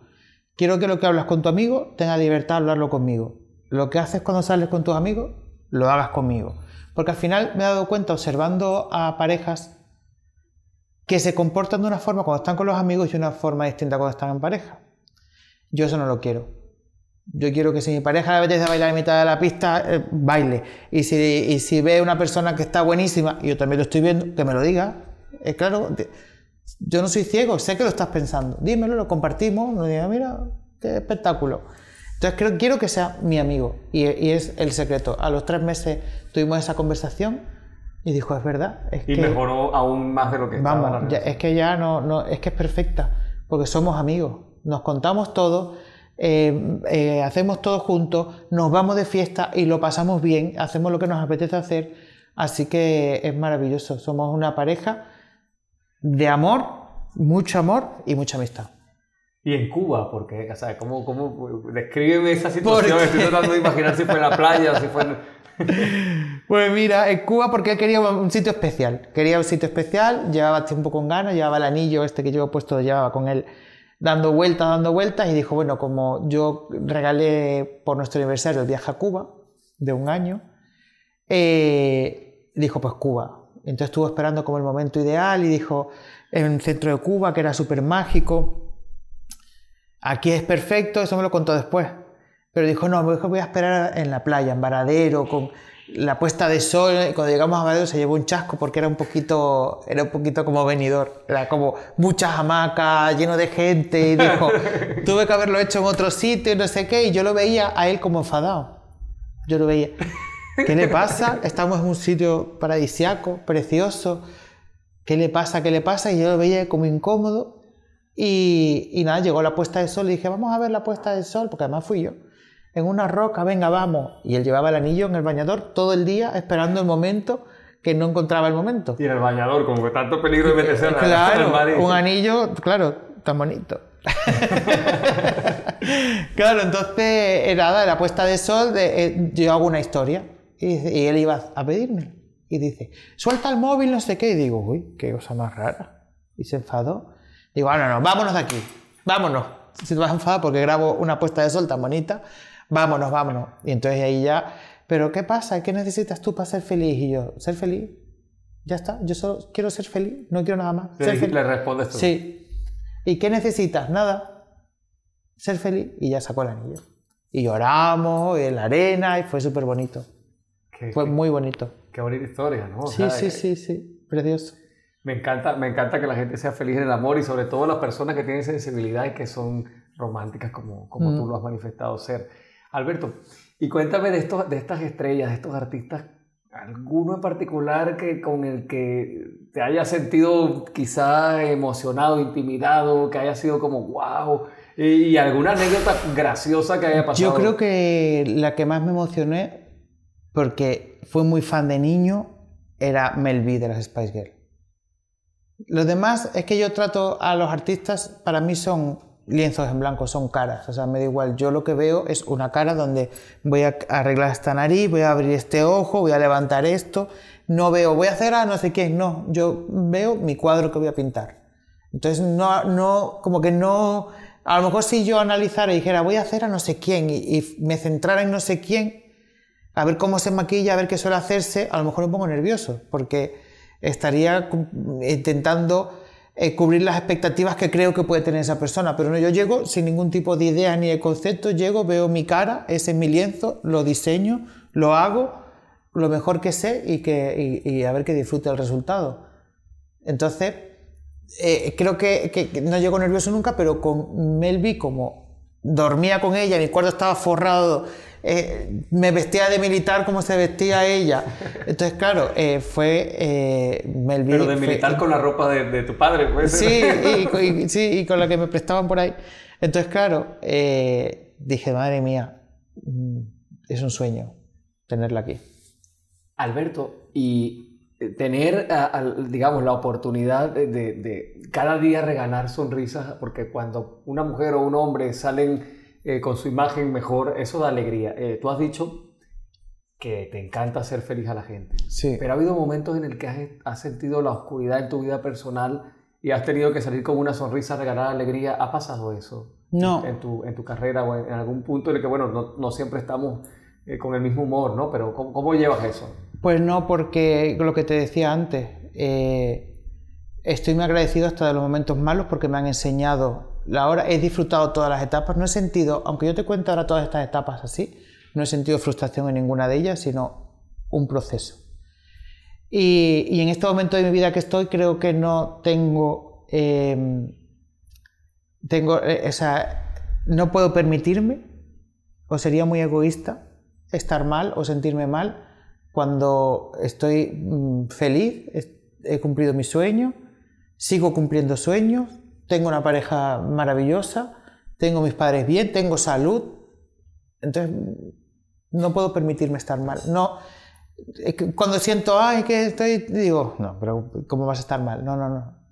Quiero que lo que hablas con tu amigo tenga libertad de hablarlo conmigo. Lo que haces cuando sales con tus amigos, lo hagas conmigo. Porque al final me he dado cuenta observando a parejas que se comportan de una forma cuando están con los amigos y de una forma distinta cuando están en pareja. Yo eso no lo quiero. Yo quiero que si mi pareja le apetece bailar en mitad de la pista, eh, baile. Y si, y si ve una persona que está buenísima, y yo también lo estoy viendo, que me lo diga. Es claro, yo no soy ciego, sé que lo estás pensando. Dímelo, lo compartimos, nos diga, mira, qué espectáculo. Entonces creo, quiero que sea mi amigo. Y, y es el secreto. A los tres meses tuvimos esa conversación y dijo, es verdad. Es Y que, mejoró aún más de lo que estaba la ya- es que ya no, no, es que es perfecta, porque somos amigos, nos contamos todo, eh, eh, hacemos todo juntos, nos vamos de fiesta y lo pasamos bien, hacemos lo que nos apetece hacer, así que es maravilloso, somos una pareja de amor, mucho amor y mucha amistad. Y en Cuba, porque, o sea, ¿cómo, cómo descríbeme esa situación? Estoy tratando de imaginar si fue en la playa, si fue en... Pues mira, en Cuba porque quería un sitio especial. Quería un sitio especial, llevaba tiempo con ganas, llevaba el anillo este que llevo puesto, llevaba con él dando vueltas, dando vueltas y dijo, bueno, como yo regalé por nuestro aniversario el viaje a Cuba de un año, eh, dijo, pues Cuba. Entonces estuvo esperando como el momento ideal y dijo, en el centro de Cuba, que era súper mágico, aquí es perfecto, eso me lo contó después. Pero dijo, no, mejor voy a esperar en la playa, en Varadero, con la puesta de sol. Y cuando llegamos a Varadero se llevó un chasco porque era un poquito, era un poquito como venidor. Era como muchas hamacas, lleno de gente. Y dijo, tuve que haberlo hecho en otro sitio y no sé qué. Y yo lo veía a él como enfadado. Yo lo veía. ¿Qué le pasa? Estamos en un sitio paradisiaco, precioso. ¿Qué le pasa? ¿Qué le pasa? Y yo lo veía como incómodo. Y, y nada, llegó la puesta de sol y dije, vamos a ver la puesta del sol, porque además fui yo. En una roca, venga, vamos. Y él llevaba el anillo en el bañador todo el día esperando el momento que no encontraba el momento. Y en el bañador, como que tanto peligro de meterse Claro, y- un anillo, claro, tan bonito. claro, entonces, eh, nada, la puesta de sol, de, eh, yo hago una historia. Y, y él iba a pedirme. Y dice, suelta el móvil, no sé qué. Y digo, uy, qué cosa más rara. Y se enfadó. Digo, ah, no, no, vámonos de aquí, vámonos. Si te vas a enfadar porque grabo una puesta de sol tan bonita, vámonos, vámonos. Y entonces ahí ya, pero ¿qué pasa? ¿Qué necesitas tú para ser feliz? Y yo, ser feliz. Ya está, yo solo quiero ser feliz, no quiero nada más. Ser feliz. le respondes tú. Sí. ¿Y qué necesitas? Nada. Ser feliz. Y ya sacó el anillo. Y lloramos en la arena y fue súper bonito. Qué, Fue qué- muy bonito. qué bonita historia, ¿no? O Sí, sea, sí, eh, sí, sí. Precioso. Me encanta, me encanta que la gente sea feliz en el amor y sobre todo las personas que tienen sensibilidad y que son románticas como, como Mm. tú lo has manifestado ser. Alberto, y cuéntame de, estos, de estas estrellas, de estos artistas, alguno en particular que, con el que te haya sentido quizá emocionado, intimidado, que haya sido como wow, y, y alguna anécdota graciosa que haya pasado. Yo creo que la que más me emocioné, porque fui muy fan de niño, era Mel B de las Spice Girls. Los demás es que yo trato a los artistas, para mí son lienzos en blanco, son caras, o sea, me da igual. Yo lo que veo es una cara donde voy a arreglar esta nariz, voy a abrir este ojo, voy a levantar esto. No veo, voy a hacer a no sé quién, no. Yo veo mi cuadro que voy a pintar. Entonces, no, no, como que no. A lo mejor si yo analizara y dijera, voy a hacer a no sé quién y, y me centrara en no sé quién, a ver cómo se maquilla, a ver qué suele hacerse, a lo mejor me pongo nervioso, porque estaría intentando eh, cubrir las expectativas que creo que puede tener esa persona. Pero no, yo llego sin ningún tipo de idea ni de concepto, llego, veo mi cara, ese es mi lienzo, lo diseño, lo hago lo mejor que sé y, que, y, a ver que disfrute el resultado. Entonces, eh, creo que, que- que no llego nervioso nunca, pero con Melvi, como dormía con ella, mi cuarto estaba forrado, eh, me vestía de militar como se vestía ella. Entonces, claro, eh, fue eh. Pero de fue- militar con la ropa de, de tu padre, pues. Sí y, y- sí, y con la que me prestaban por ahí. Entonces, claro, eh, dije, madre mía, mm, es un sueño tenerla aquí. Alberto, y tener, a- digamos, la oportunidad de, de- de cada día regalar sonrisas, porque cuando una mujer o un hombre salen eh, con su imagen mejor, eso da alegría. Eh, tú has dicho que te encanta hacer feliz a la gente, Sí. pero ha habido momentos en el que has, has sentido la oscuridad en tu vida personal y has tenido que salir con una sonrisa, regalar alegría. ¿Ha pasado eso? No. En tu, en tu carrera o en, en algún punto en el que, bueno, no, no siempre estamos eh, con el mismo humor, ¿no? Pero ¿cómo, cómo llevas eso? Pues no, porque lo que te decía antes, eh, estoy muy agradecido hasta de los momentos malos porque me han enseñado la hora, he disfrutado todas las etapas, no he sentido, aunque yo te cuento ahora todas estas etapas así, no he sentido frustración en ninguna de ellas, sino un proceso. Y, en este momento de mi vida que estoy, creo que no tengo, eh, tengo, o sea, no puedo permitirme, o sería muy egoísta, estar mal o sentirme mal cuando estoy mm, feliz, he cumplido mi sueño, sigo cumpliendo sueños, tengo una pareja maravillosa, tengo mis padres bien, tengo salud, entonces no puedo permitirme estar mal. No, cuando siento, ay, que estoy, digo, no, pero ¿cómo vas a estar mal? No, no, no.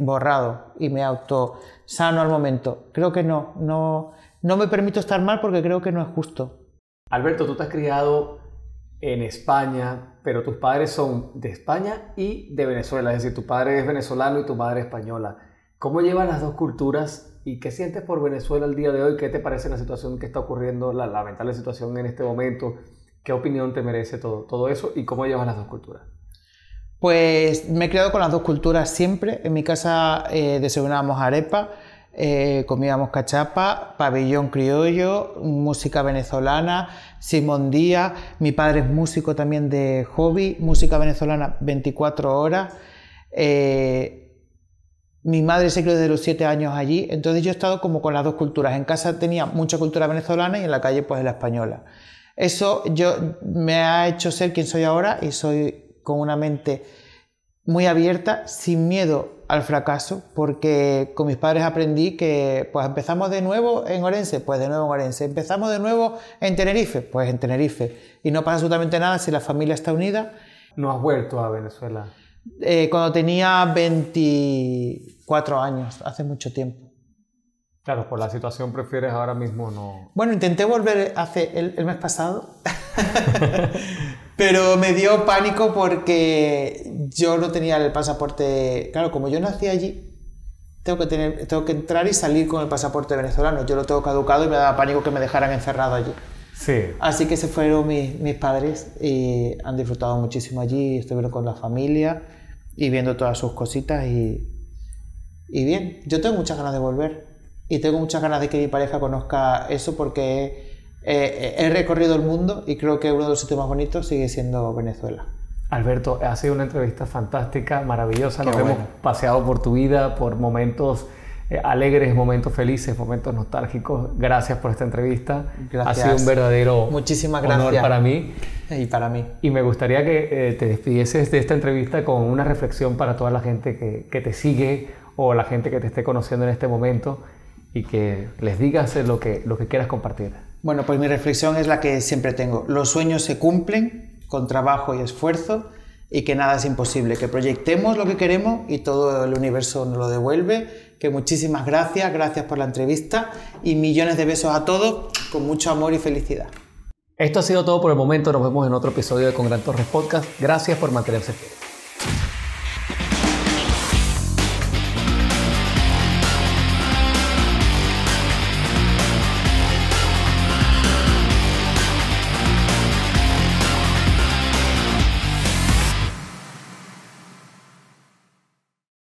Borrado y me auto sano al momento. Creo que no, no, no me permito estar mal porque creo que no es justo. Alberto, tú te has criado en España, pero tus padres son de España y de Venezuela, es decir, tu padre es venezolano y tu madre española. ¿Cómo llevan las dos culturas y qué sientes por Venezuela el día de hoy? ¿Qué te parece la situación que está ocurriendo, la lamentable situación en este momento? ¿Qué opinión te merece todo, todo eso y cómo llevas las dos culturas? Pues me he criado con las dos culturas siempre. En mi casa eh, desayunábamos arepa, eh, comíamos cachapa, pabellón criollo, música venezolana, Simón Díaz. Mi padre es músico también de hobby, música venezolana 24 horas. Eh, mi madre se crió desde los 7 años allí, entonces yo he estado como con las dos culturas. En casa tenía mucha cultura venezolana y en la calle pues la española. Eso yo, me ha hecho ser quien soy ahora y soy con una mente muy abierta, sin miedo al fracaso, porque con mis padres aprendí que pues empezamos de nuevo en Orense, pues de nuevo en Orense, empezamos de nuevo en Tenerife, pues en Tenerife, y no pasa absolutamente nada si la familia está unida. ¿No has vuelto a Venezuela? Eh, cuando tenía 24 años, hace mucho tiempo. Claro, por la situación prefieres ahora mismo no... Bueno, intenté volver hace el, el mes pasado, pero me dio pánico porque yo no tenía el pasaporte. Claro, como yo nací allí, tengo que, tener, tengo que entrar y salir con el pasaporte venezolano. Yo lo tengo caducado y me daba pánico que me dejaran encerrado allí. Sí. Así que se fueron mis, mis padres y han disfrutado muchísimo allí, estuvieron con la familia y viendo todas sus cositas y, y bien, yo tengo muchas ganas de volver y tengo muchas ganas de que mi pareja conozca eso porque he, he recorrido el mundo y creo que uno de los sitios más bonitos sigue siendo Venezuela. Alberto, ha sido una entrevista fantástica, maravillosa. Qué Nos hemos bueno. paseado por tu vida, por momentos eh, alegres, momentos felices, momentos nostálgicos. Gracias por esta entrevista. Gracias. Ha sido un verdadero Muchísimas honor gracias. para mí. Y para mí. Y me gustaría que eh, te despidieses de esta entrevista con una reflexión para toda la gente que, que te sigue o la gente que te esté conociendo en este momento y que les digas lo que, lo que quieras compartir. Bueno, pues mi reflexión es la que siempre tengo. Los sueños se cumplen con trabajo y esfuerzo y que nada es imposible. Que proyectemos lo que queremos y todo el universo nos lo devuelve. Que muchísimas gracias, gracias por la entrevista y millones de besos a todos con mucho amor y felicidad. Esto ha sido todo por el momento. Nos vemos en otro episodio de Con Gran Torres Podcast. Gracias por mantenerse fieles.